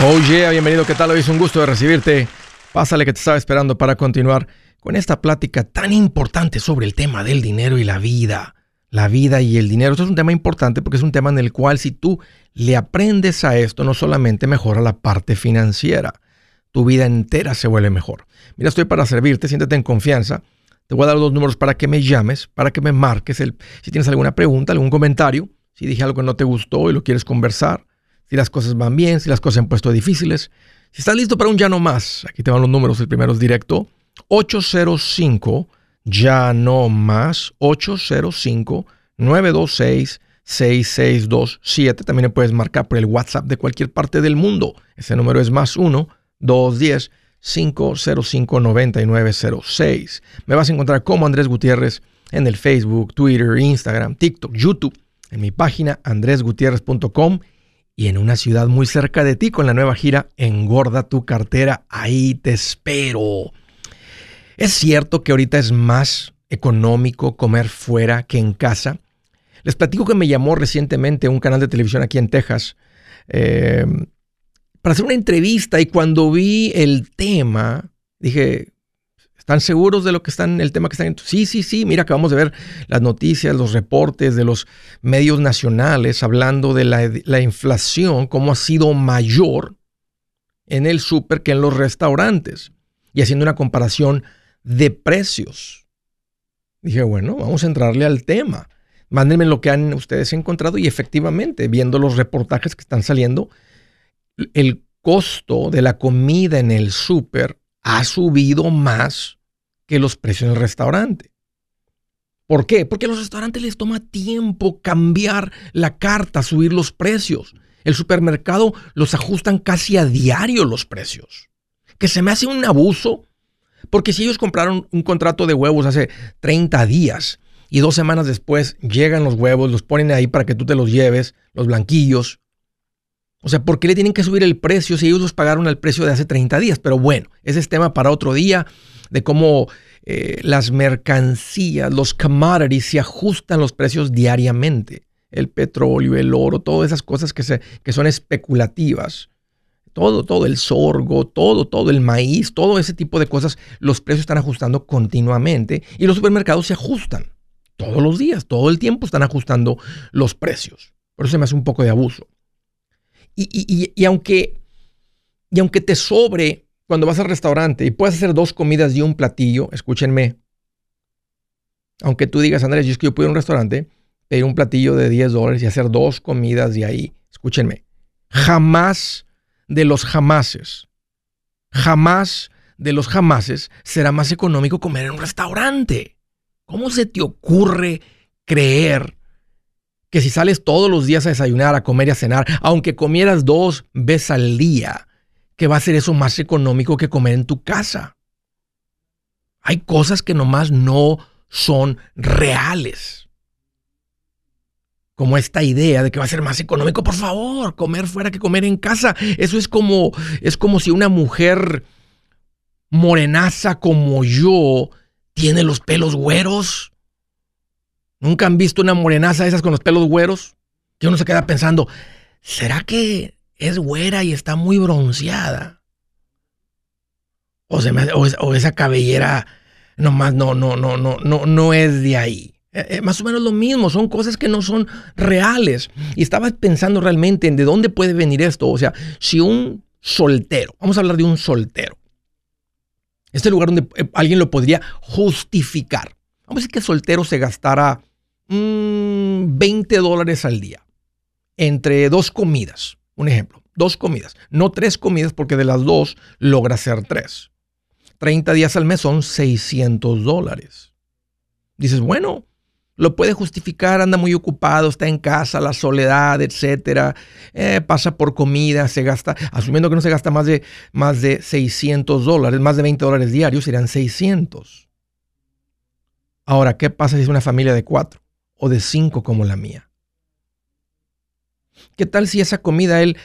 Oh yeah, bienvenido, ¿qué tal? Hoy es un gusto de recibirte. Pásale que te estaba esperando para continuar con esta plática tan importante sobre el tema del dinero y la vida. La vida y el dinero. Esto es un tema importante porque es un tema en el cual si tú le aprendes a esto, no solamente mejora la parte financiera, tu vida entera se vuelve mejor. Mira, estoy para servirte, siéntete en confianza. Te voy a dar dos números para que me llames, para que me marques el, si tienes alguna pregunta, algún comentario, si dije algo que no te gustó y lo quieres conversar si las cosas van bien, si las cosas se han puesto difíciles. Si estás listo para un ya no más, aquí te van los números, el primero es directo, 805 ya no más, 805 926 6627. También me puedes marcar por el WhatsApp de cualquier parte del mundo. Ese número es más 1 210 505 9906. Me vas a encontrar como Andrés Gutiérrez en el Facebook, Twitter, Instagram, TikTok, YouTube, en mi página andresgutierrez.com y en una ciudad muy cerca de ti con la nueva gira Engorda tu cartera. Ahí te espero. Es cierto que ahorita es más económico comer fuera que en casa. Les platico que me llamó recientemente un canal de televisión aquí en Texas eh, para hacer una entrevista y cuando vi el tema dije, ¿Están seguros de lo que están, el tema que están? Sí, sí, sí. Mira, acabamos de ver las noticias, los reportes de los medios nacionales hablando de la, inflación, cómo ha sido mayor en el súper que en los restaurantes y haciendo una comparación de precios. Dije, bueno, vamos a entrarle al tema. Mándenme lo que han ustedes encontrado y efectivamente, viendo los reportajes que están saliendo, el costo de la comida en el súper ha subido más que los precios en el restaurante. ¿Por qué? Porque a los restaurantes les toma tiempo cambiar la carta, subir los precios. El supermercado los ajustan casi a diario los precios. Que se me hace un abuso, porque si ellos compraron un contrato de huevos hace 30 días y dos semanas después llegan los huevos, los ponen ahí para que tú te los lleves, los blanquillos. O sea, ¿por qué le tienen que subir el precio si ellos los pagaron al precio de hace 30 días? Pero bueno, ese es tema para otro día de cómo eh, las mercancías, los commodities se ajustan los precios diariamente. El petróleo, el oro, todas esas cosas que, se, que son especulativas. Todo, todo, el sorgo, todo, todo, el maíz, todo ese tipo de cosas, los precios están ajustando continuamente y los supermercados se ajustan. Todos los días, todo el tiempo están ajustando los precios. Por eso se me hace un poco de abuso. Y, y aunque, y aunque te sobre cuando vas al restaurante y puedes hacer dos comidas y un platillo, escúchenme, aunque tú digas, Andrés, yo es que yo puedo ir a un restaurante, pedir un platillo de 10 dólares y hacer dos comidas de ahí, escúchenme, jamás de los jamases, jamás de los jamases será más económico comer en un restaurante. ¿Cómo se te ocurre creer que si sales todos los días a desayunar, a comer y a cenar, aunque comieras dos veces al día, que va a ser eso más económico que comer en tu casa. Hay cosas que nomás no son reales. Como esta idea de que va a ser más económico, por favor, comer fuera que comer en casa. Eso es como es como si una mujer morenaza como yo tiene los pelos güeros. ¿Nunca han visto una morenaza esas con los pelos güeros? Que uno se queda pensando, ¿será que es güera y está muy bronceada. O, o, esa cabellera no, no, no, no es de ahí. Eh, eh, más o menos lo mismo, son cosas que no son reales. Y estaba pensando realmente en de dónde puede venir esto. O sea, si un soltero, vamos a hablar de un soltero, este lugar donde eh, alguien lo podría justificar. Vamos a decir que el soltero se gastara 20 mm, dólares al día entre dos comidas. Un ejemplo, dos comidas, no tres comidas porque de las dos logra ser tres. 30 días al mes son 600 dólares. Dices, bueno, lo puede justificar, anda muy ocupado, está en casa, la soledad, etcétera, eh, pasa por comida, se gasta, asumiendo que no se gasta más de, más de 600 dólares, más de 20 dólares diarios, serían 600. Ahora, ¿qué pasa si es una familia de cuatro o de cinco como la mía? ¿Qué tal si esa comida él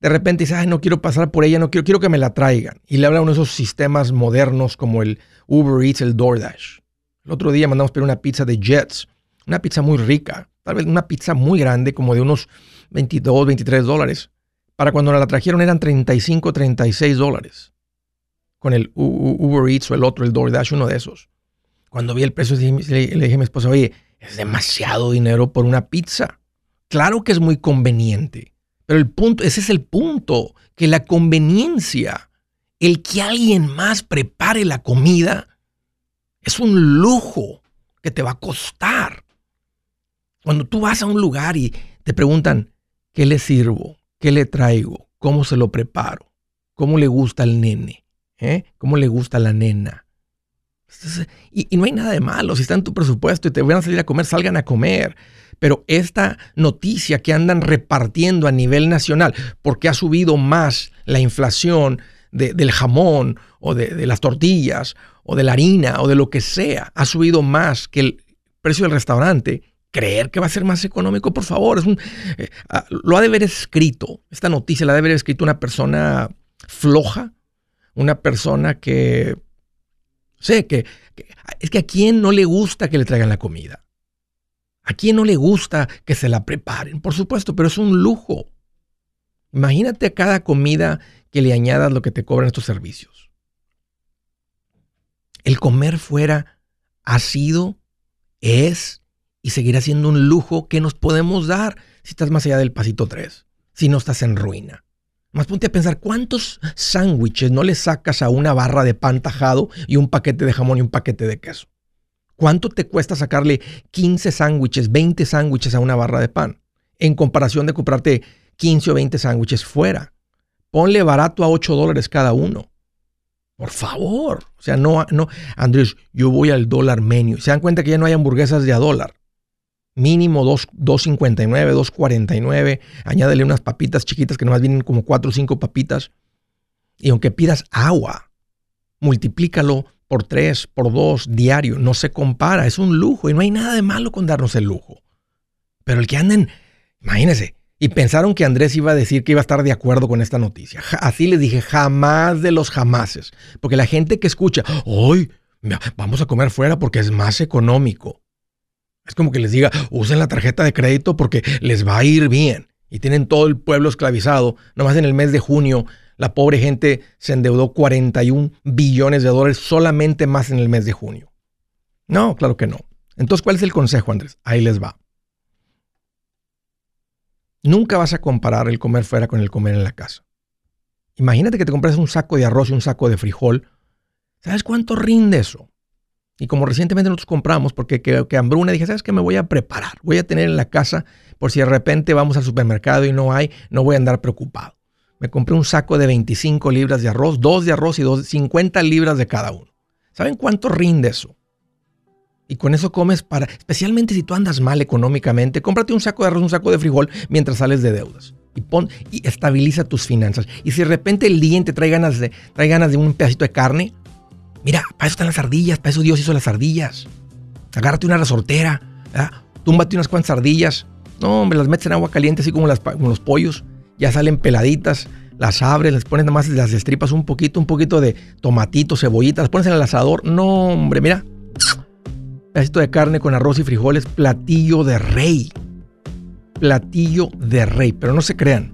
de repente dice, ay, no quiero pasar por ella, no quiero, quiero que me la traigan? Y le habla uno de esos sistemas modernos como el Uber Eats, el DoorDash. El otro día mandamos pedir una pizza de Jets, una pizza muy rica, tal vez una pizza muy grande, como de unos 22, 23 dólares. para cuando la trajeron eran 35, 36 dólares. Con el Uber Eats o el otro, el DoorDash, uno de esos. Cuando vi el precio, le, dije a mi esposa, oye, es demasiado dinero por una pizza. Claro que es muy conveniente, pero el punto, ese es el punto, que la conveniencia, el que alguien más prepare la comida, es un lujo que te va a costar. Cuando tú vas a un lugar y te preguntan, ¿qué le sirvo? ¿Qué le traigo? ¿Cómo se lo preparo? ¿Cómo le gusta al nene? ¿Eh? ¿Cómo le gusta a la nena? Y, no hay nada de malo. Si está en tu presupuesto y te van a salir a comer, salgan a comer. Pero esta noticia que andan repartiendo a nivel nacional, porque ha subido más la inflación del jamón o de, las tortillas o de la harina o de lo que sea, ha subido más que el precio del restaurante, creer que va a ser más económico, por favor, es un, eh, ah, lo ha de haber escrito, esta noticia la ha de haber escrito una persona floja, una persona que, sé, que, es que a quién no le gusta que le traigan la comida. ¿A quién no le gusta que se la preparen? Por supuesto, pero es un lujo. Imagínate a cada comida que le añadas lo que te cobran estos servicios. El comer fuera ha sido, es y seguirá siendo un lujo que nos podemos dar si estás más allá del pasito 3, si no estás en ruina. Más ponte a pensar cuántos sándwiches no le sacas a una barra de pan tajado y un paquete de jamón y un paquete de queso. ¿Cuánto te cuesta sacarle 15 sándwiches, 20 sándwiches a una barra de pan? En comparación de comprarte 15 o 20 sándwiches fuera. Ponle barato a 8 dólares cada uno. Por favor. O sea, no, no, Andrés, yo voy al dólar menú. Se dan cuenta que ya no hay hamburguesas de a dólar mínimo 2.59, 2.49. Añádele unas papitas chiquitas que nomás vienen como 4 o 5 papitas. Y aunque pidas agua, multiplícalo por 3, por 2 diario. No se compara, es un lujo y no hay nada de malo con darnos el lujo. Pero el que anden, imagínense, y pensaron que Andrés iba a decir que iba a estar de acuerdo con esta noticia. Así les dije, jamás de los jamases. Porque la gente que escucha, hoy vamos a comer fuera porque es más económico. Es como que les diga, usen la tarjeta de crédito porque les va a ir bien. Y tienen todo el pueblo esclavizado. Nomás en el mes de junio, la pobre gente se endeudó 41 billones de dólares solamente más en el mes de junio. No, claro que no. Entonces, ¿cuál es el consejo, Andrés? Ahí les va. Nunca vas a comparar el comer fuera con el comer en la casa. Imagínate que te compras un saco de arroz y un saco de frijol. ¿Sabes cuánto rinde eso? Y como recientemente nosotros compramos, porque que, que, hambruna, dije, ¿sabes qué? Me voy a preparar. Voy a tener en la casa por si de repente vamos al supermercado y no hay, no voy a andar preocupado. Me compré un saco de 25 libras de arroz, dos de arroz y dos, 50 libras de cada uno. ¿Saben cuánto rinde eso? Y con eso comes para, especialmente si tú andas mal económicamente, cómprate un saco de arroz, un saco de frijol mientras sales de deudas. Y pon y estabiliza tus finanzas. Y si de repente el día te trae ganas de, trae ganas de un pedacito de carne, Mira, para eso están las ardillas, para eso Dios hizo las ardillas. Agárrate una resortera, túmbate unas cuantas ardillas. No, hombre, las metes en agua caliente así como, los pollos. Ya salen peladitas, las abres, les pones nada más, las estripas un poquito, un poquito de tomatito, cebollita, las pones en el asador. No, hombre, mira. Pedacito de carne con arroz y frijoles, platillo de rey. Platillo de rey, pero no se crean.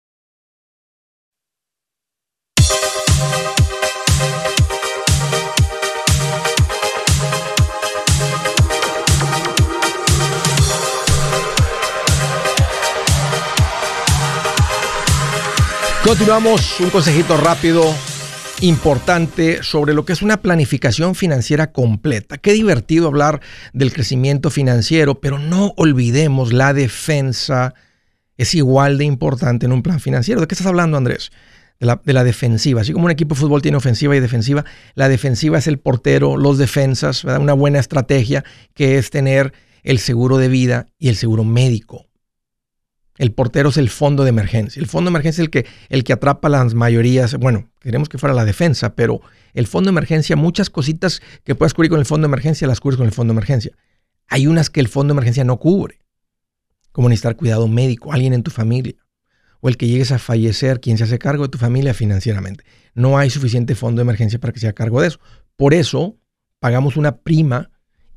Continuamos, un consejito rápido importante sobre lo que es una planificación financiera completa. Qué divertido hablar del crecimiento financiero, pero no olvidemos la defensa es igual de importante en un plan financiero. ¿De qué estás hablando, Andrés? De la, defensiva. Así como un equipo de fútbol tiene ofensiva y defensiva, la defensiva es el portero, los defensas, una buena estrategia que es tener el seguro de vida y el seguro médico. El portero es el fondo de emergencia. El fondo de emergencia es el que, el que atrapa las mayorías. Bueno, queremos que fuera la defensa, pero el fondo de emergencia, muchas cositas que puedes cubrir con el fondo de emergencia, las cubres con el fondo de emergencia. Hay unas que el fondo de emergencia no cubre, como necesitar cuidado médico, alguien en tu familia, o el que llegues a fallecer, quien se hace cargo de tu familia financieramente. No hay suficiente fondo de emergencia para que se haga cargo de eso. Por eso pagamos una prima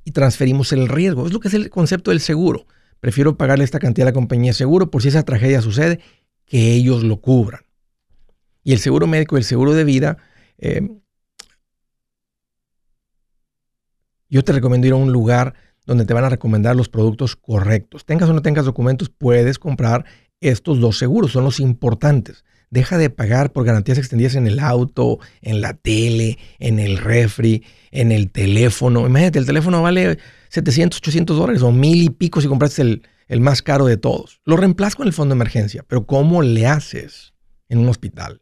y transferimos el riesgo. Es lo que es el concepto del seguro. Prefiero pagarle esta cantidad a la compañía de seguro por si esa tragedia sucede, que ellos lo cubran. Y el seguro médico y el seguro de vida, eh, yo te recomiendo ir a un lugar donde te van a recomendar los productos correctos. Tengas o no tengas documentos, puedes comprar estos dos seguros, son los importantes. Deja de pagar por garantías extendidas en el auto, en la tele, en el refri, en el teléfono. Imagínate, el teléfono vale 700, 800 dólares o mil y pico si compraste el, el más caro de todos. Lo reemplazas con el fondo de emergencia, pero ¿cómo le haces en un hospital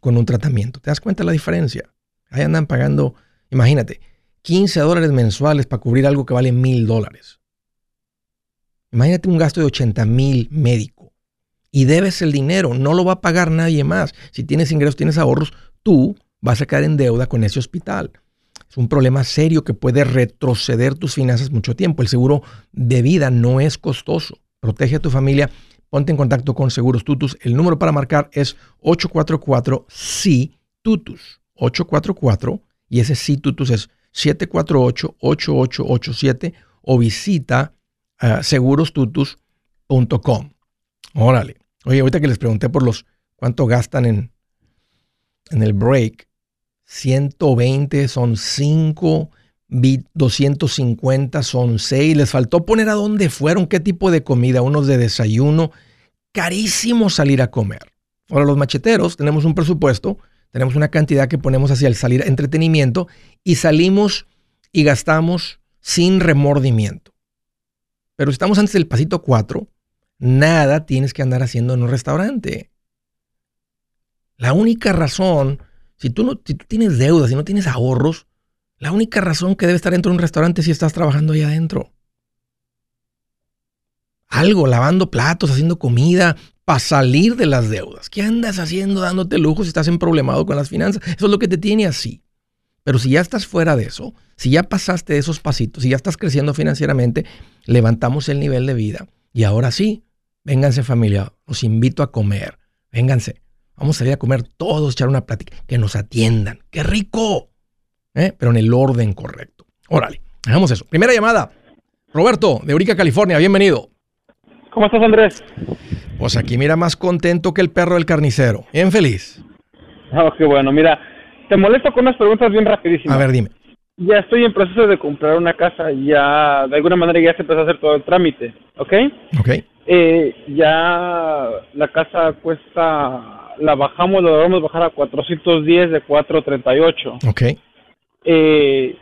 con un tratamiento? ¿Te das cuenta de la diferencia? Ahí andan pagando, imagínate, 15 dólares mensuales para cubrir algo que vale mil dólares. Imagínate un gasto de 80 mil médico y debes el dinero, no lo va a pagar nadie más. Si tienes ingresos, tienes ahorros, tú vas a caer en deuda con ese hospital. Es un problema serio que puede retroceder tus finanzas mucho tiempo. El seguro de vida no es costoso. Protege a tu familia. Ponte en contacto con Seguros Tutus. El número para marcar es 844-SI-TUTUS. 844 y ese SI Tutus es 748-8887 o visita uh, segurostutus.com. Órale. Oye, ahorita que les pregunté por los cuánto gastan en, en el break, 120 son 5, 250 son 6. Les faltó poner a dónde fueron, qué tipo de comida, unos de desayuno. Carísimo salir a comer. Ahora los macheteros tenemos un presupuesto, tenemos una cantidad que ponemos hacia el salir entretenimiento y salimos y gastamos sin remordimiento. Pero si estamos antes del pasito 4, nada tienes que andar haciendo en un restaurante. La única razón si tú, no, tienes deudas, si no tienes ahorros, la única razón que debe estar dentro de un restaurante es si estás trabajando ahí adentro. Algo, lavando platos, haciendo comida, para salir de las deudas. ¿Qué andas haciendo dándote lujo si estás en problemado con las finanzas? Eso es lo que te tiene así. Pero si ya estás fuera de eso, si ya pasaste esos pasitos, si ya estás creciendo financieramente, levantamos el nivel de vida. Y ahora sí, vénganse familia, os invito a comer. Vénganse. Vamos a salir a comer todos, echar una plática, que nos atiendan. ¡Qué rico! ¿Eh? Pero en el orden correcto. Órale, hagamos eso. Primera llamada. Roberto, de Urica, California, bienvenido. ¿Cómo estás, Andrés? Pues aquí mira más contento que el perro del carnicero. Bien feliz. Oh, qué bueno. Mira, te molesto con unas preguntas bien rapidísimas. A ver, dime. Ya estoy en proceso de comprar una casa, ya de alguna manera ya se empezó a hacer todo el trámite, ¿ok? Ok. Eh, ya la casa cuesta la bajamos, la logramos bajar a 410 de 438. Ok. Eh,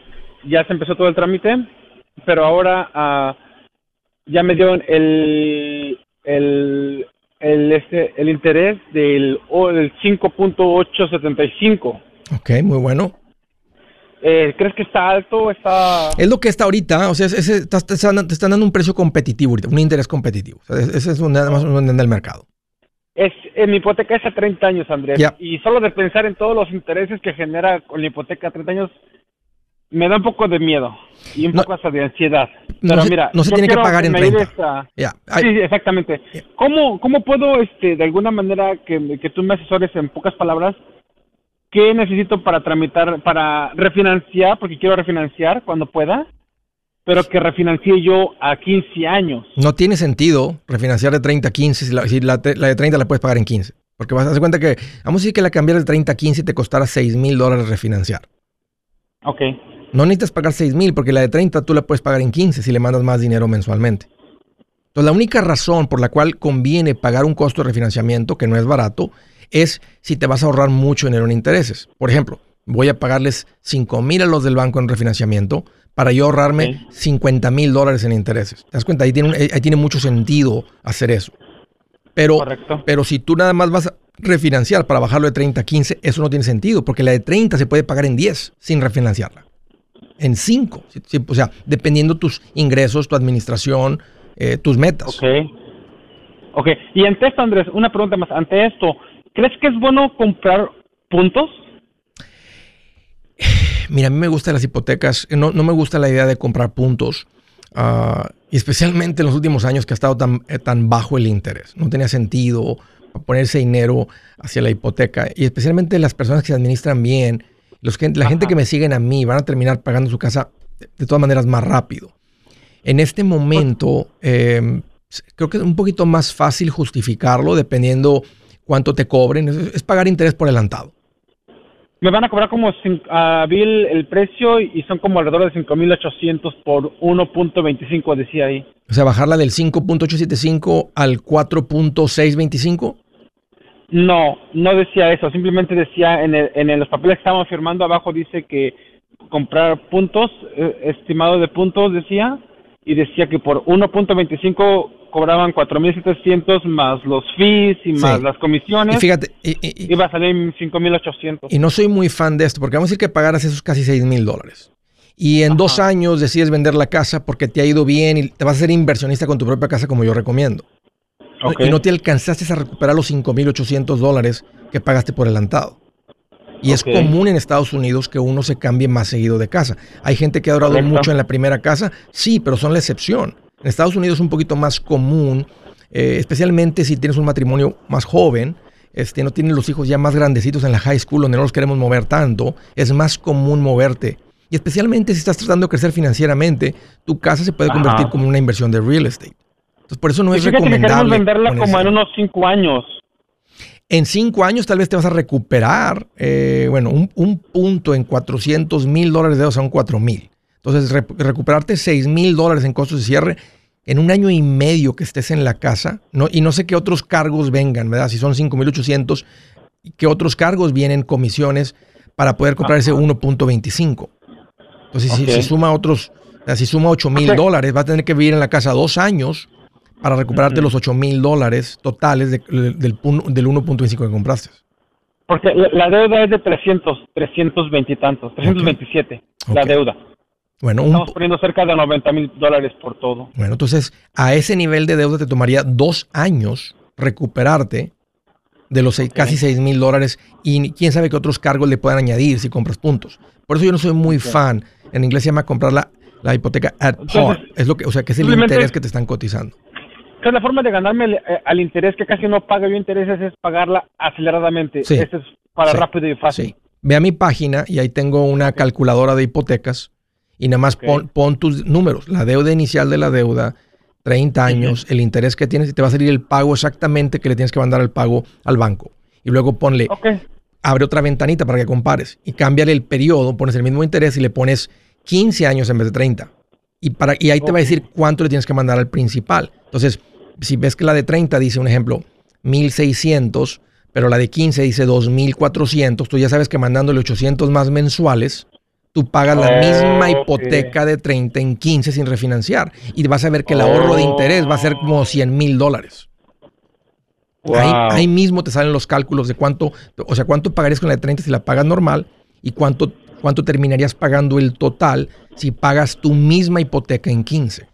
ya se empezó todo el trámite, pero ahora uh, ya me dieron el, el, el, este, el interés del, del 5.875. Ok, muy bueno. Eh, ¿Crees que está alto? Está... Es lo que está ahorita, o sea, ese, te, están, dando un precio competitivo ahorita, un interés competitivo. ese es un, nada más un del mercado. Es, en mi hipoteca es a 30 años, Andrés. Y solo de pensar en todos los intereses que genera con la hipoteca a 30 años, me da un poco de miedo y un poco hasta de ansiedad. Pero no se, mira, no se tiene que pagar en 30. Sí, exactamente. ¿Cómo, ¿Cómo puedo, este, de alguna manera, que, que tú me asesores en pocas palabras, qué necesito para tramitar, para refinanciar, porque quiero refinanciar cuando pueda? Pero que refinancie yo a 15 años. No tiene sentido refinanciar de 30 a 15 si la, si la, de 30 la puedes pagar en 15. Porque vas a hacer cuenta que, vamos a decir que la cambiar de 30 a 15 te costará 6 mil dólares refinanciar. Ok. No necesitas pagar 6 mil porque la de 30 tú la puedes pagar en 15 si le mandas más dinero mensualmente. Entonces, la única razón por la cual conviene pagar un costo de refinanciamiento, que no es barato, es si te vas a ahorrar mucho dinero en intereses. Por ejemplo, voy a pagarles 5 mil a los del banco en refinanciamiento para yo ahorrarme 50 mil dólares en intereses. ¿Te das cuenta? Ahí tiene, ahí tiene mucho sentido hacer eso. Pero, pero si tú nada más vas a refinanciar para bajarlo de 30 a 15, eso no tiene sentido, porque la de 30 se puede pagar en 10 sin refinanciarla en cinco. o sea, dependiendo tus ingresos, tu administración, eh, tus metas. Ok. Ok. Y ante esto, Andrés, una pregunta más. Ante esto, ¿crees que es bueno comprar puntos? Mira, a mí me gustan las hipotecas. No, no me gusta la idea de comprar puntos. Uh, y especialmente en los últimos años que ha estado tan, eh, tan bajo el interés. No tenía sentido ponerse dinero hacia la hipoteca. Y especialmente las personas que se administran bien la gente que me siguen a mí van a terminar pagando su casa de, todas maneras más rápido. En este momento, em, creo que es un poquito más fácil justificarlo dependiendo cuánto te cobren. Es, pagar interés por adelantado. Me van a cobrar como a Bill el precio y son como alrededor de 5.800 por 1.25, decía ahí. O sea, bajarla del 5.875 al 4.625. No, no decía eso, simplemente decía en, el, en los papeles que estábamos firmando abajo dice que comprar puntos, eh, estimado de puntos decía, y decía que por 1.25 cobraban 4.700 más los fees y más las comisiones. Y fíjate, iba a salir 5.800. Y no soy muy fan de esto, porque vamos a decir que pagaras esos casi 6.000 dólares. Y en dos años decides vender la casa porque te ha ido bien y te vas a ser inversionista con tu propia casa como yo recomiendo. Y no te alcanzaste a recuperar los 5.800 dólares que pagaste por adelantado. Y es común en Estados Unidos que uno se cambie más seguido de casa. Hay gente que ha durado mucho en la primera casa, sí, pero son la excepción. En Estados Unidos es un poquito más común, eh, especialmente si tienes un matrimonio más joven, este, no tienen los hijos ya más grandecitos en la high school donde no los queremos mover tanto, es más común moverte. Y especialmente si estás tratando de crecer financieramente, tu casa se puede convertir como una inversión de real estate. Entonces, por eso no es recomendable. Que venderla como en unos cinco años. En cinco años tal vez te vas a recuperar, eh, bueno, un, punto en 400 mil dólares de son 4 mil. Entonces, recuperarte 6 mil dólares en costos de cierre en un año y medio que estés en la casa, no, y no sé qué otros cargos vengan, ¿verdad? Si son 5.800, ¿qué otros cargos vienen, comisiones, para poder comprar ese 1.25? Entonces, si, suma otros, si suma 8 mil dólares, va a tener que vivir en la casa dos años para recuperarte los 8 mil dólares totales del, del 1.25 que compraste. Porque la deuda es de 300, 320 y tantos, 327, la deuda. Bueno, Estamos poniendo cerca de 90 mil dólares por todo. Bueno, entonces a ese nivel de deuda te tomaría dos años recuperarte de los casi 6 mil dólares y quién sabe qué otros cargos le puedan añadir si compras puntos. Por eso yo no soy muy fan. En inglés se llama comprar la, la hipoteca at par. Es lo que, o sea, que es el interés que te están cotizando la forma de ganarme eh, al interés que casi no paga yo intereses es pagarla aceleradamente. Sí. es para rápido y fácil. Ve a mi página y ahí tengo una calculadora de hipotecas y nada más pon, tus números, la deuda inicial de la deuda, 30 años, el interés que tienes y te va a salir el pago exactamente que le tienes que mandar el pago al banco. Y luego ponle, abre otra ventanita para que compares y cámbiale el periodo, pones el mismo interés y le pones 15 años en vez de 30. Y, para, y ahí te va a decir cuánto le tienes que mandar al principal. Entonces, si ves que la de 30 dice un ejemplo, 1600, pero la de 15 dice 2400, tú ya sabes que mandándole 800 más mensuales, tú pagas la misma hipoteca de 30 en 15 sin refinanciar. Y vas a ver que el ahorro de interés va a ser como 100 mil dólares. Ahí, mismo te salen los cálculos de cuánto, o sea, cuánto pagarías con la de 30 si la pagas normal y cuánto, cuánto terminarías pagando el total si pagas tu misma hipoteca en 15.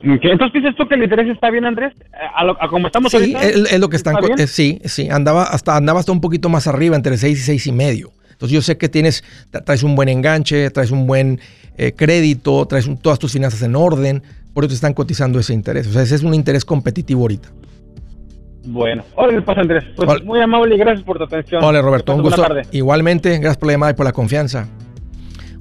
Entonces dices tú que el interés está bien, Andrés, a, como estamos sí, Es, lo que están, eh, sí, sí, andaba hasta andaba hasta un poquito más arriba, entre 6 y 6 y medio. Entonces yo sé que tienes, traes un buen enganche, traes un buen eh, crédito, traes todas tus finanzas en orden, por eso te están cotizando ese interés. O sea, ese es un interés competitivo ahorita. Bueno, hola, pasa Andrés. Pues muy amable y gracias por tu atención. Hola Roberto, un gusto. Igualmente, gracias por la llamada y por la confianza.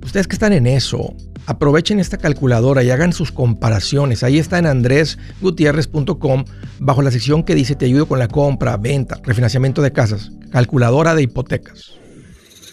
Ustedes que están en eso, aprovechen esta calculadora y hagan sus comparaciones. Ahí está en andresgutierrez.com bajo la sección que dice te ayudo con la compra, venta, refinanciamiento de casas, calculadora de hipotecas.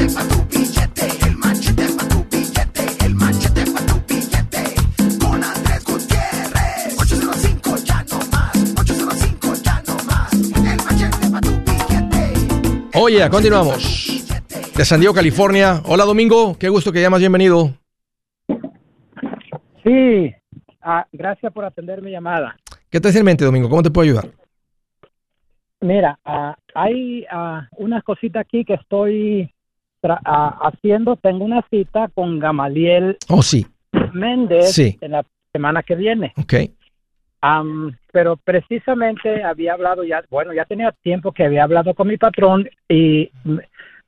Machete para tu billete, el machete para tu billete, el machete para tu billete. Con Andrés Gutiérrez. 805 ya no más, 805 ya no más. El machete para tu billete. Oye, continuamos. De San Diego, California. Hola Domingo, qué gusto que llamas, bienvenido. Sí, ah, gracias por atender mi llamada. ¿Qué te hace en mente, Domingo? ¿Cómo te puedo ayudar? Mira, uh, hay uh, una cosita aquí que estoy haciendo. Tengo una cita con Gamaliel oh, sí. Méndez en la semana que viene. Ok. pero precisamente había hablado ya, bueno, ya tenía tiempo que había hablado con mi patrón y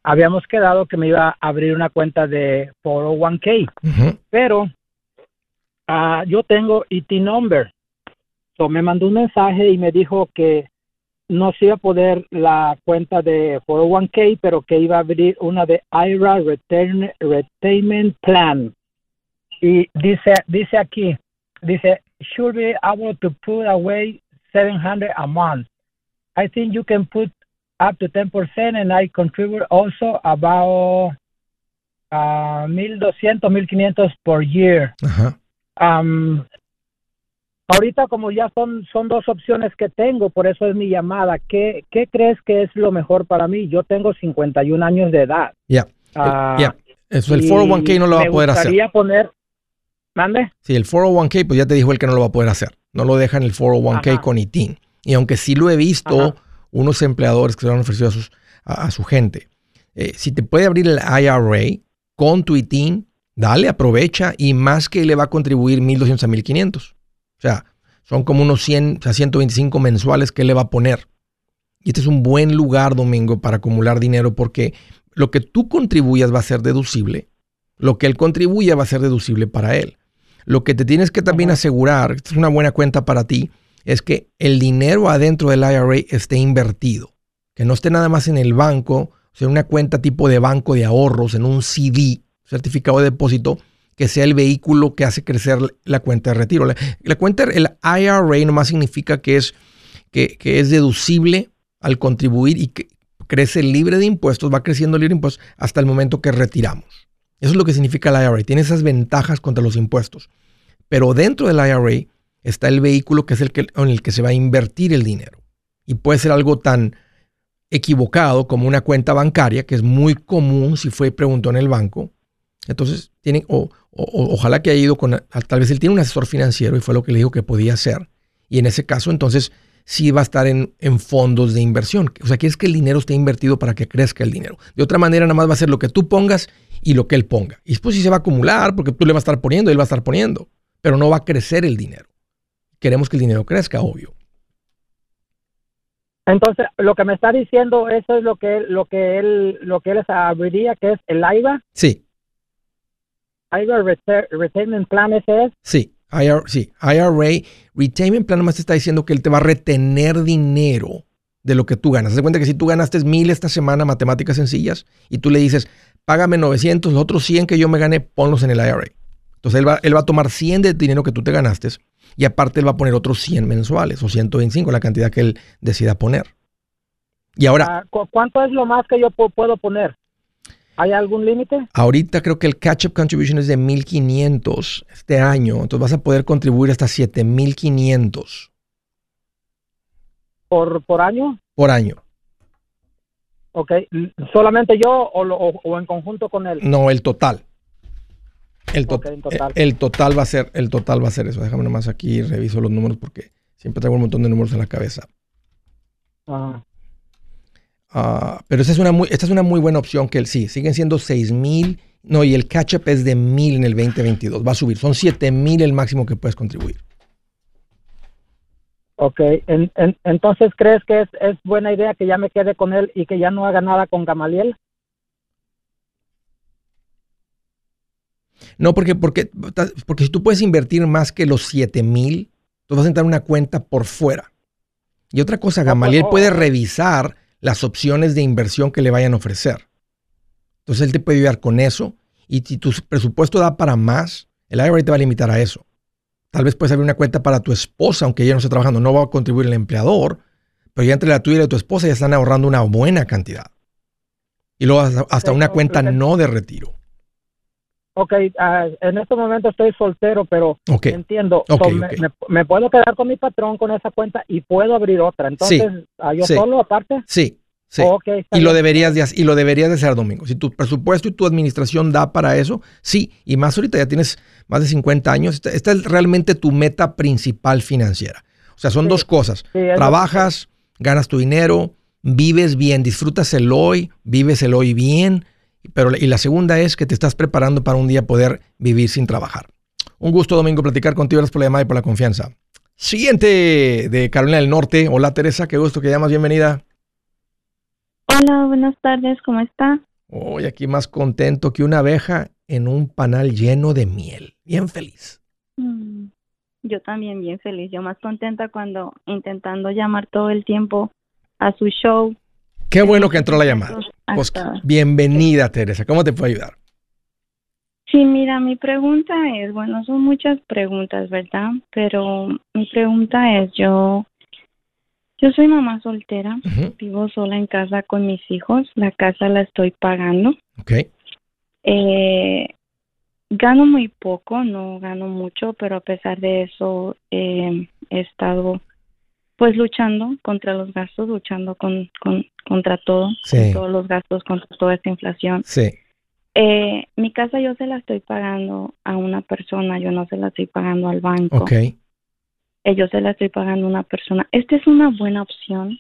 habíamos quedado que me iba a abrir una cuenta de 401k. Pero uh, yo tengo ET number. So me mandó un mensaje y me dijo que no se iba a poder la cuenta de 401k, pero que iba a abrir una de IRA Return, Retainment Plan. Y dice, dice aquí, dice, should be able to put away 700 a month. I think you can put up to 10% and I contribute also about uh, 1,200, 1,500 per year. Um, Ahorita como ya son, son dos opciones que tengo, por eso es mi llamada. ¿Qué, qué crees que es lo mejor para mí? Yo tengo 51 años de edad. Ya, ah, ya. Eso, el 401k no lo va a poder hacer. Me poner... ¿Mande? Sí, el 401k, pues ya te dijo el que no lo va a poder hacer. No lo dejan el 401k con ITIN. Y aunque sí lo he visto, unos empleadores que se lo han ofrecido a, sus, a, su gente. Eh, si te puede abrir el IRA con tu ITIN, dale, aprovecha y más que le va a contribuir 1.200 a 1.500. O sea, son como unos 100 a 125 mensuales que le va a poner. Y este es un buen lugar, Domingo, para acumular dinero porque lo que tú contribuyas va a ser deducible. Lo que él contribuya va a ser deducible para él. Lo que te tienes que también asegurar, esta es una buena cuenta para ti, es que el dinero adentro del IRA esté invertido. Que no esté nada más en el banco, o sea, en una cuenta tipo de banco de ahorros, en un CD, certificado de depósito, que sea el vehículo que hace crecer la cuenta de retiro. La, cuenta, el IRA nomás significa que es, que, es deducible al contribuir y que crece libre de impuestos, va creciendo libre de impuestos hasta el momento que retiramos. Eso es lo que significa el IRA. Tiene esas ventajas contra los impuestos. Pero dentro del IRA está el vehículo que es el que, en el que se va a invertir el dinero. Y puede ser algo tan equivocado como una cuenta bancaria, que es muy común si fue preguntó en el banco, entonces, tienen, o, ojalá que haya ido con, tal vez él tiene un asesor financiero y fue lo que le dijo que podía hacer. Y en ese caso, entonces, sí va a estar en, fondos de inversión. O sea, quieres que el dinero esté invertido para que crezca el dinero. De otra manera, nada más va a ser lo que tú pongas y lo que él ponga. Y después sí se va a acumular porque tú le vas a estar poniendo él va a estar poniendo. Pero no va a crecer el dinero. Queremos que el dinero crezca, obvio. Entonces, lo que me está diciendo, eso es lo que él, lo que él, lo que él abriría, que es el IVA. Sí. IRA Retainment Plan, ese es. Sí. IRA, sí, IRA Retainment Plan más te está diciendo que él te va a retener dinero de lo que tú ganas. Se cuenta que si tú ganaste mil esta semana, matemáticas sencillas, y tú le dices, págame 900, los otros 100 que yo me gané, ponlos en el IRA. Entonces él va, él va a tomar 100 de dinero que tú te ganaste y aparte él va a poner otros 100 mensuales o 125, la cantidad que él decida poner. Y ahora... Ah, ¿Cuánto es lo más que yo puedo poner? ¿Hay algún límite? Ahorita creo que el catch-up contribution es de 1.500 este año, entonces vas a poder contribuir hasta 7.500. ¿Por, ¿Por año? Por año. Ok, ¿solamente yo o, o en conjunto con él? No, el total. El, el, total va a ser, el total va a ser eso. Déjame nomás aquí reviso los números porque siempre traigo un montón de números en la cabeza. Ah. Ah, pero esta es, una muy, esta es una muy buena opción que el sí, siguen siendo 6 mil. No, y el catch-up es de mil en el 2022. Va a subir. Son 7 mil el máximo que puedes contribuir. Ok, entonces crees que es, es buena idea que ya me quede con él y que ya no haga nada con Gamaliel? No, porque, porque, porque si tú puedes invertir más que los 7 mil, tú vas a entrar una cuenta por fuera. Y otra cosa, Gamaliel puede revisar las opciones de inversión que le vayan a ofrecer. Entonces él te puede ayudar con eso. Y si tu presupuesto da para más, el IRA te va a limitar a eso. Tal vez puedes abrir una cuenta para tu esposa, aunque ella no esté trabajando, no va a contribuir el empleador, pero ya entre la tuya y la de tu esposa ya están ahorrando una buena cantidad. Y luego hasta, una cuenta no de retiro. Ok, ah, en este momento estoy soltero, pero entiendo. me, puedo quedar con mi patrón con esa cuenta y puedo abrir otra. Entonces, ¿a ¿yo solo aparte? Sí, sí. y, lo deberías de, y lo deberías de hacer, Domingo. Si tu presupuesto y tu administración da para eso, sí. Y más ahorita ya tienes más de 50 años. Esta, es realmente tu meta principal financiera. O sea, son dos cosas. Trabajas, ganas tu dinero, vives bien, disfrutas el hoy, vives el hoy bien pero, y la segunda es que te estás preparando para un día poder vivir sin trabajar. Un gusto, Domingo, platicar contigo. Gracias por la llamada y por la confianza. Siguiente de Carolina del Norte. Hola, Teresa. Qué gusto que llamas. Bienvenida. Hola, buenas tardes. ¿Cómo está? Hoy aquí más contento que una abeja en un panal lleno de miel. Bien feliz. Mm, yo también bien feliz. Yo más contenta cuando intentando llamar todo el tiempo a su show Qué bueno que entró la llamada. Pues, bienvenida, Teresa. ¿Cómo te puedo ayudar? Sí, mira, mi pregunta es, bueno, son muchas preguntas, ¿verdad? Pero mi pregunta es, yo, yo soy mamá soltera, vivo sola en casa con mis hijos, la casa la estoy pagando. Ok. Eh, gano muy poco, no gano mucho, pero a pesar de eso eh, he estado pues luchando contra los gastos, luchando con, contra todo, todos los gastos, contra toda esta inflación. Sí. Eh, mi casa yo se la estoy pagando a una persona, yo no se la estoy pagando al banco. Ok. Eh, yo se la estoy pagando a una persona. ¿Esta es una buena opción?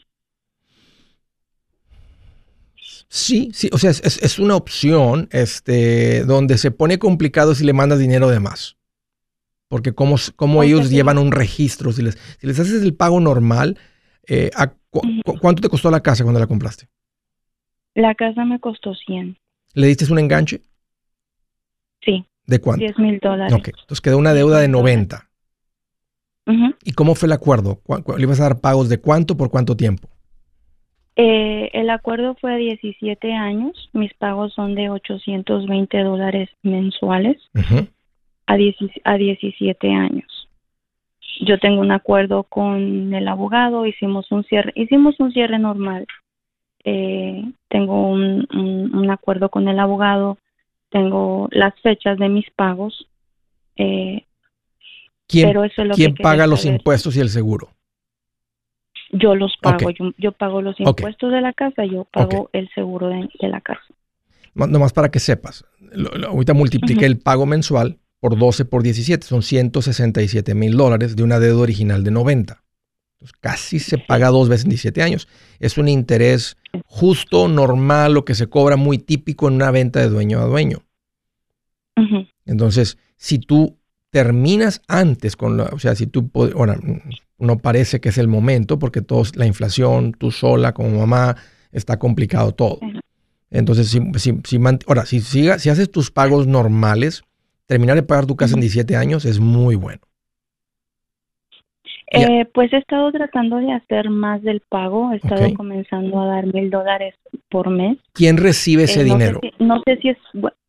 Sí, sí, o sea, es, es, una opción este, donde se pone complicado si le mandas dinero de más. Porque como ellos llevan un registro, si les, si les haces el pago normal, eh, ¿cuánto te costó la casa cuando la compraste? La casa me costó 100. ¿Le diste un enganche? Sí. ¿De cuánto? 10 mil dólares. Ok, entonces quedó una deuda de 90. ¿Y cómo fue el acuerdo? ¿Le ibas a dar pagos de cuánto por cuánto tiempo? Eh, el acuerdo fue de 17 años. Mis pagos son de 820 dólares mensuales a, a 17 años. Yo tengo un acuerdo con el abogado, hicimos un cierre, hicimos un cierre normal. Eh, tengo un, un, acuerdo con el abogado, tengo las fechas de mis pagos. Eh, ¿Quién, pero eso es lo ¿quién paga los impuestos y el seguro? Yo los pago, yo, pago los impuestos de la casa, yo pago el seguro de, la casa. Nomás para que sepas, ahorita multipliqué el pago mensual por 12 por 17, son 167 mil dólares de una deuda original de 90. Entonces, casi se paga dos veces en 17 años. Es un interés justo, normal, lo que se cobra muy típico en una venta de dueño a dueño. Entonces, si tú terminas antes con la, o sea, si tú, ahora, no parece que es el momento porque todo, la inflación, tú sola como mamá, está complicado todo. Entonces, si, si, si ahora, si, si haces tus pagos normales, terminar de pagar tu casa en 17 años es muy bueno. Eh, pues he estado tratando de hacer más del pago, he estado comenzando a dar mil dólares por mes. ¿Quién recibe ese eh, dinero? no sé si es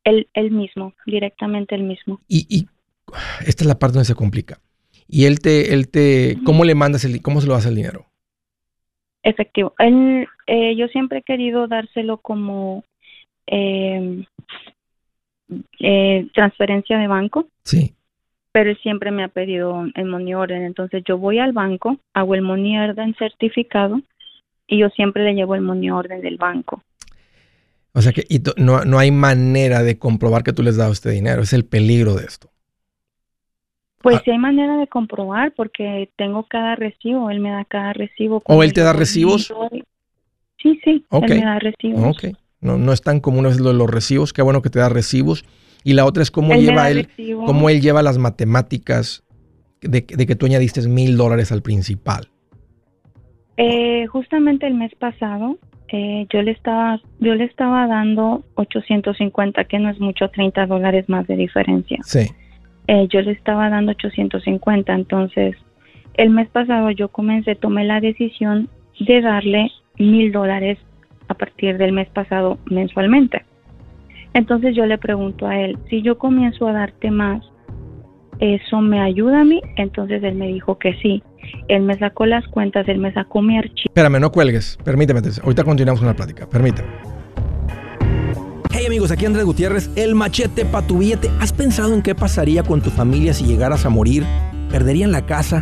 el, el mismo, directamente el mismo. Y, y, esta es la parte donde se complica. Y él te, él te, ¿cómo le mandas el, cómo se lo das el dinero? Efectivo. Él, eh, yo siempre he querido dárselo como eh, transferencia de banco. Sí pero él siempre me ha pedido el money order. Entonces yo voy al banco, hago el money order certificado y yo siempre le llevo el money order del banco. O sea que no, no hay manera de comprobar que tú les das este dinero, es el peligro de esto. Pues ah. sí hay manera de comprobar porque tengo cada recibo, él me da cada recibo. ¿O él te da recibos? Sí, sí, él me da recibos. Ok, no, no es tan común los, los recibos, qué bueno que te da recibos. Y la otra es cómo lleva él, cómo él lleva las matemáticas de, que tú añadiste mil dólares al principal. Eh, justamente el mes pasado eh, yo le estaba yo le estaba dando 850 que no es mucho 30 dólares más de diferencia sí eh, yo le estaba dando 850 entonces el mes pasado yo comencé tomé la decisión de darle mil dólares a partir del mes pasado mensualmente entonces yo le pregunto a él, si yo comienzo a darte más, ¿eso me ayuda a mí? Entonces él me dijo que sí. Él me sacó las cuentas, él me sacó mi archivo. Espérame, no cuelgues. Permíteme. Ahorita continuamos con la plática. Permíteme. Hey amigos, aquí Andrés Gutiérrez, el machete para tu billete. ¿Has pensado en qué pasaría con tu familia si llegaras a morir? ¿Perderían la casa?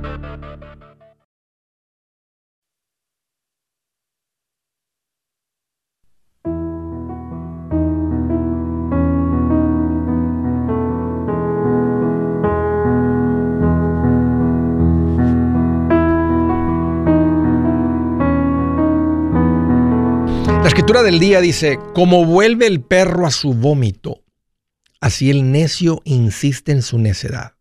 Escritura del día dice, como vuelve el perro a su vómito, así el necio insiste en su necedad.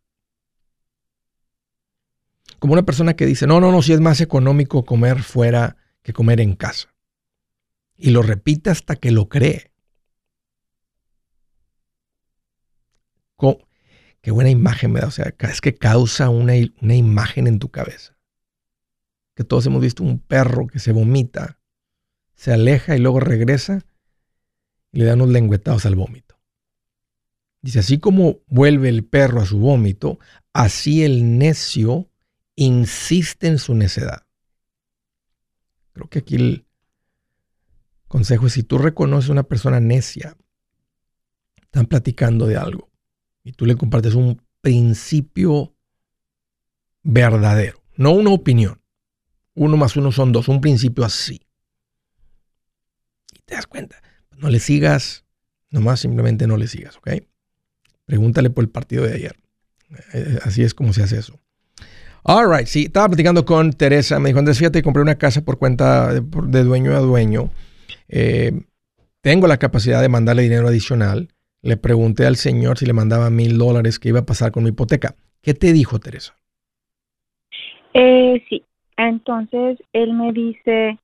Como una persona que dice, no, no, no, si es más económico comer fuera que comer en casa. Y lo repite hasta que lo cree. Qué buena imagen me da. O sea, es que causa una, una imagen en tu cabeza. Que todos hemos visto un perro que se vomita se aleja y luego regresa y le da unos lengüetados al vómito. Dice, así como vuelve el perro a su vómito, así el necio insiste en su necedad. Creo que aquí el consejo es, si tú reconoces a una persona necia, están platicando de algo y tú le compartes un principio verdadero, no una opinión. Uno más uno son dos, un principio así. ¿Te das cuenta? No le sigas, nomás simplemente no le sigas, ¿ok? Pregúntale por el partido de ayer. Eh, así es como se hace eso. All right, sí, estaba platicando con Teresa. Me dijo, Andrés, fíjate, compré una casa por cuenta de, dueño a dueño. Eh, tengo la capacidad de mandarle dinero adicional. Le pregunté al señor si le mandaba mil dólares que iba a pasar con mi hipoteca. ¿Qué te dijo Teresa? Eh, sí, entonces él me dice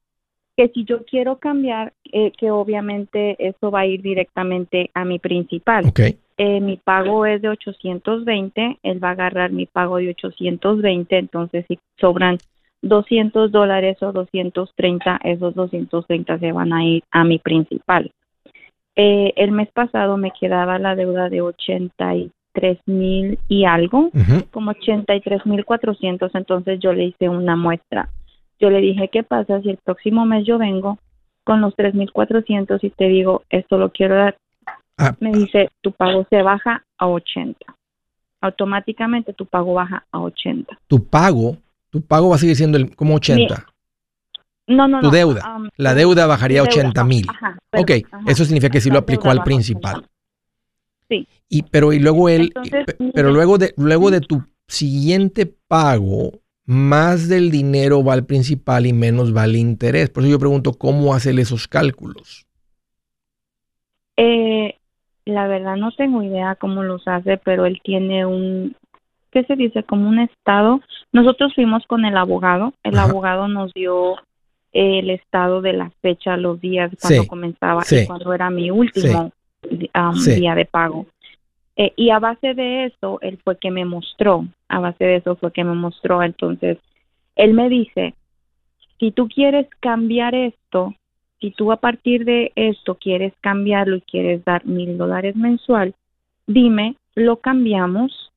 que si yo quiero cambiar, eh, que obviamente eso va a ir directamente a mi principal. Eh, mi pago es de 820, él va a agarrar mi pago de 820, entonces si sobran 200 dólares o 230, esos 230 se van a ir a mi principal. Eh, el mes pasado me quedaba la deuda de 83 mil y algo, como 83 mil 400, entonces yo le hice una muestra. Yo le dije, ¿qué pasa si el próximo mes yo vengo con los 3 mil 400 y te digo, esto lo quiero dar? Ah. Me dice, tu pago se baja a 80. Automáticamente tu pago baja a 80. Tu pago, tu pago va a seguir siendo el, como 80. No, no, tu deuda. Um, la deuda bajaría a 80 mil. Ok, eso significa que sí lo aplicó al principal. Sí. Y, pero y luego él, pero luego de, luego de tu siguiente pago, más del dinero va al principal y menos va al interés. Por eso yo pregunto, ¿cómo hace esos cálculos? Eh, la verdad no tengo idea cómo los hace, pero él tiene un, ¿qué se dice? Como un estado. Nosotros fuimos con el abogado, el abogado nos dio el estado de la fecha, los días cuando comenzaba y cuando era mi último um, día de pago. Eh, y a base de eso, él fue que me mostró, a base de eso fue que me mostró. Entonces, él me dice, si tú quieres cambiar esto, si tú a partir de esto quieres cambiarlo y quieres dar mil dólares mensual, dime, lo cambiamos,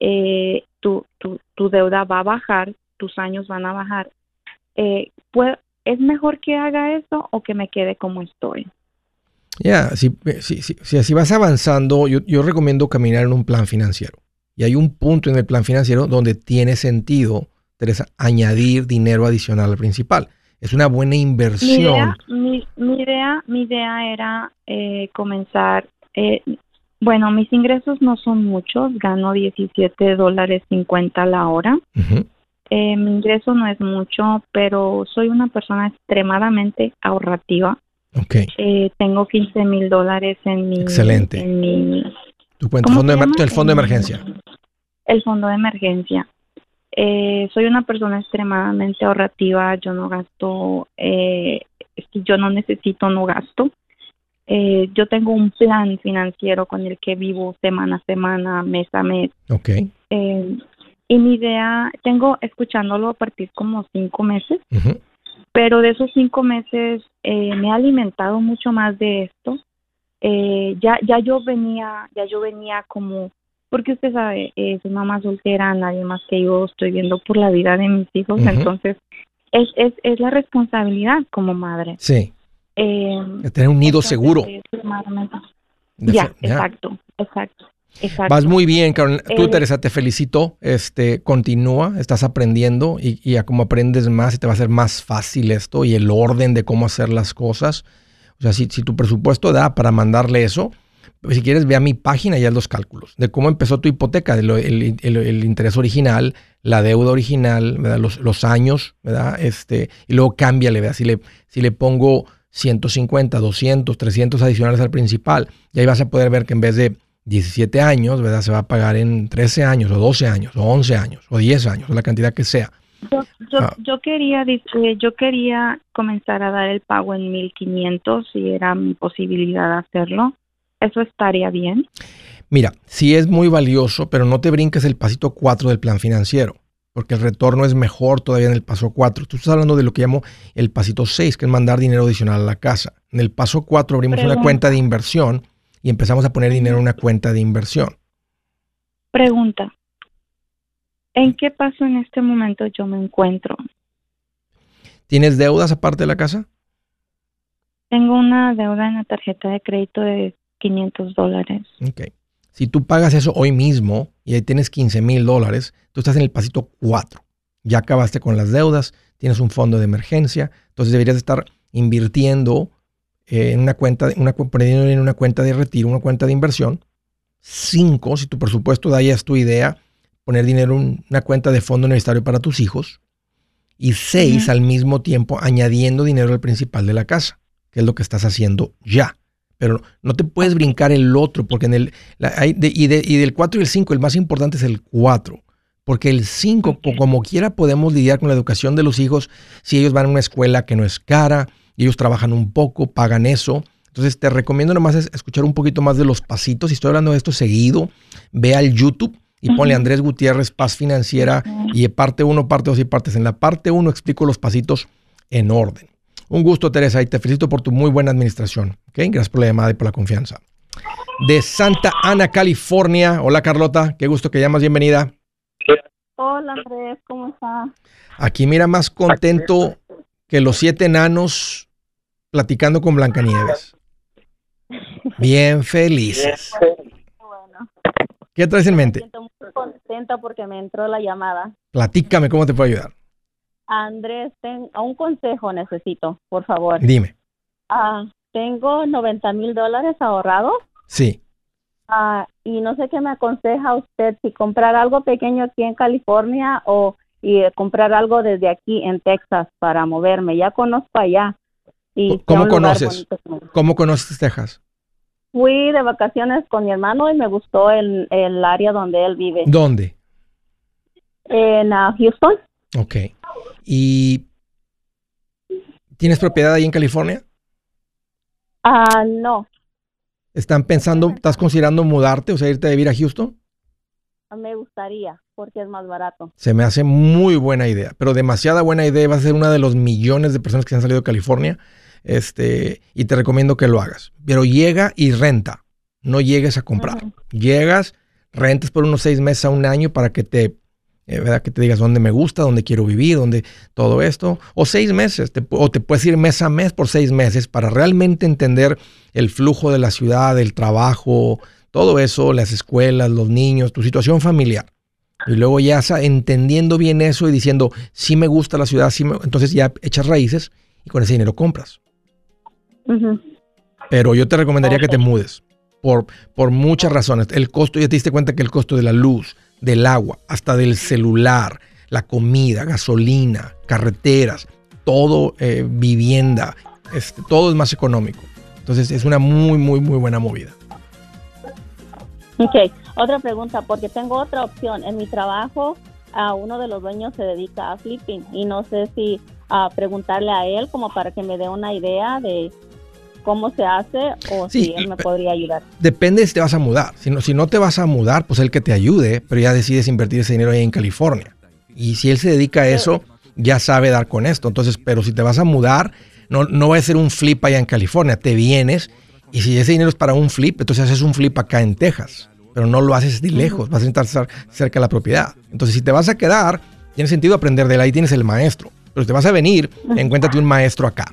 eh, tu, tu, tu, deuda va a bajar, tus años van a bajar. Eh, ¿es mejor que haga eso o que me quede como estoy? Ya, si, si, así vas avanzando, yo, recomiendo caminar en un plan financiero. Y hay un punto en el plan financiero donde tiene sentido, Teresa, añadir dinero adicional al principal. Es una buena inversión. Mi idea, mi, idea, era eh, comenzar, eh, bueno, mis ingresos no son muchos, gano 17 dólares 50 la hora. Eh, mi ingreso no es mucho, pero soy una persona extremadamente ahorrativa. Okay. Eh, tengo 15 mil dólares en mi... Excelente. ¿Tu cuenta? Fondo de, el fondo de emergencia. El fondo de emergencia. Eh, soy una persona extremadamente ahorrativa. Yo no gasto... Eh, si yo no necesito, no gasto. Eh, yo tengo un plan financiero con el que vivo semana a semana, mes a mes. Ok. Eh, y mi idea, tengo escuchándolo a partir como cinco meses, pero de esos cinco meses eh, me ha alimentado mucho más de esto. Eh, ya, ya yo venía, ya yo venía como, porque usted sabe, es soy mamá soltera, nadie más que yo, estoy viendo por la vida de mis hijos, entonces es, es, es la responsabilidad como madre. Sí. Eh, tener un nido seguro. ya, exacto, exacto. Vas muy bien, Carolina. Tú, eh, Teresa, te felicito. Este, continúa, estás aprendiendo y, y a cómo aprendes más y te va a ser más fácil esto y el orden de cómo hacer las cosas. O sea, si, tu presupuesto da para mandarle eso, pues si quieres, ve a mi página y haz los cálculos de cómo empezó tu hipoteca, el, el, interés original, la deuda original, ¿verdad? Los, los, años, ¿verdad? Este, y luego cámbiale, ¿verdad? Si le, si le pongo 150, 200, 300 adicionales al principal, y ahí vas a poder ver que en vez de 17 años, ¿verdad? Se va a pagar en 13 años, o 12 años, o 11 años, o 10 años, o la cantidad que sea. Yo, ah. yo, quería eh, yo quería comenzar a dar el pago en 1500 si era mi posibilidad de hacerlo. ¿Eso estaría bien? Mira, sí es muy valioso, pero no te brinques el pasito 4 del plan financiero, porque el retorno es mejor todavía en el paso 4. Tú estás hablando de lo que llamo el pasito 6, que es mandar dinero adicional a la casa. En el paso 4 abrimos una cuenta de inversión y empezamos a poner dinero en una cuenta de inversión. Pregunta. ¿En qué paso en este momento yo me encuentro? ¿Tienes deudas aparte de la casa? Tengo una deuda en la tarjeta de crédito de 500 dólares. Ok. Si tú pagas eso hoy mismo y ahí tienes 15 mil dólares, tú estás en el pasito 4. Ya acabaste con las deudas, tienes un fondo de emergencia, entonces deberías estar invirtiendo eh, en una cuenta, una, poniendo en una cuenta de retiro, una cuenta de inversión. Cinco, si tu presupuesto de ahí es tu idea, poner dinero en una cuenta de fondo universitario para tus hijos. Y seis, al mismo tiempo, añadiendo dinero al principal de la casa, que es lo que estás haciendo ya. Pero no te puedes brincar el otro, porque en el. y, del 4 y el 5, el más importante es el 4. Porque el 5, como quiera, podemos lidiar con la educación de los hijos si ellos van a una escuela que no es cara, y ellos trabajan un poco, pagan eso. Entonces te recomiendo nomás escuchar un poquito más de los pasitos. Si estoy hablando de esto seguido, ve al YouTube y ponle Andrés Gutiérrez Paz Financiera y parte 1, parte 2 y partes. En la parte 1 explico los pasitos en orden. Un gusto, Teresa, y te felicito por tu muy buena administración. ¿okay? Gracias por la llamada y por la confianza. De Santa Ana, California. Hola, Carlota. Qué gusto que llamas. Bienvenida. Hola, Andrés. ¿Cómo está? Aquí mira más contento que los siete enanos platicando con Blancanieves. Bien felices. Bueno, ¿Qué traes en me mente? siento muy contenta porque me entró la llamada. Platícame cómo te puedo ayudar. Andrés, ten, un consejo necesito, por favor. Dime. Ah, tengo 90 mil dólares ahorrados Sí. ah, y no sé qué me aconseja usted si comprar algo pequeño aquí en California o y comprar algo desde aquí en Texas para moverme. Ya conozco allá. Y ¿Cómo conoces? ¿Cómo conoces Texas? Fui de vacaciones con mi hermano y me gustó el, el área donde él vive. ¿Dónde? En ah, Houston. Ok. ¿Y tienes propiedad ahí en California? Ah, no, ¿Están pensando, estás considerando mudarte, o sea, irte a vivir a Houston? me gustaría porque es más barato. Se me hace muy buena idea, pero demasiada buena idea. Va a ser una de los millones de personas que han salido de California. Este, y te recomiendo que lo hagas. Pero llega y renta. No llegues a comprar. Llegas, rentas por unos seis meses a un año para que te, eh, ¿verdad? que te digas dónde me gusta, dónde quiero vivir, dónde todo esto. O seis meses, te o te puedes ir mes a mes por seis meses para realmente entender el flujo de la ciudad, el trabajo, todo eso, las escuelas, los niños, tu situación familiar. Y luego ya entendiendo bien eso y diciendo, sí me gusta la ciudad, sí me-", entonces ya echas raíces y con ese dinero compras. Pero yo te recomendaría que te mudes por, por muchas razones. El costo, ya te diste cuenta que el costo de la luz, del agua, hasta del celular, la comida, gasolina, carreteras, todo, eh, vivienda, este, todo es más económico. Entonces es una muy, muy, muy buena movida. Ok, otra pregunta, porque tengo otra opción. En mi trabajo, a uno de los dueños se dedica a flipping y no sé si a preguntarle a él como para que me dé una idea de cómo se hace o Sí, si él me podría ayudar. Depende si te vas a mudar. Si no, si no te vas a mudar, pues él que te ayude, pero ya decides invertir ese dinero ahí en California. Y si él se dedica a eso, ya sabe dar con esto. Entonces, pero si te vas a mudar, no, no va a ser un flip allá en California. Te vienes y si ese dinero es para un flip, entonces haces un flip acá en Texas. Pero no lo haces de lejos, vas a intentar estar cerca de la propiedad. Entonces, si te vas a quedar, tiene sentido aprender de él. Ahí tienes el maestro. Pero si te vas a venir, encuéntrate un maestro acá.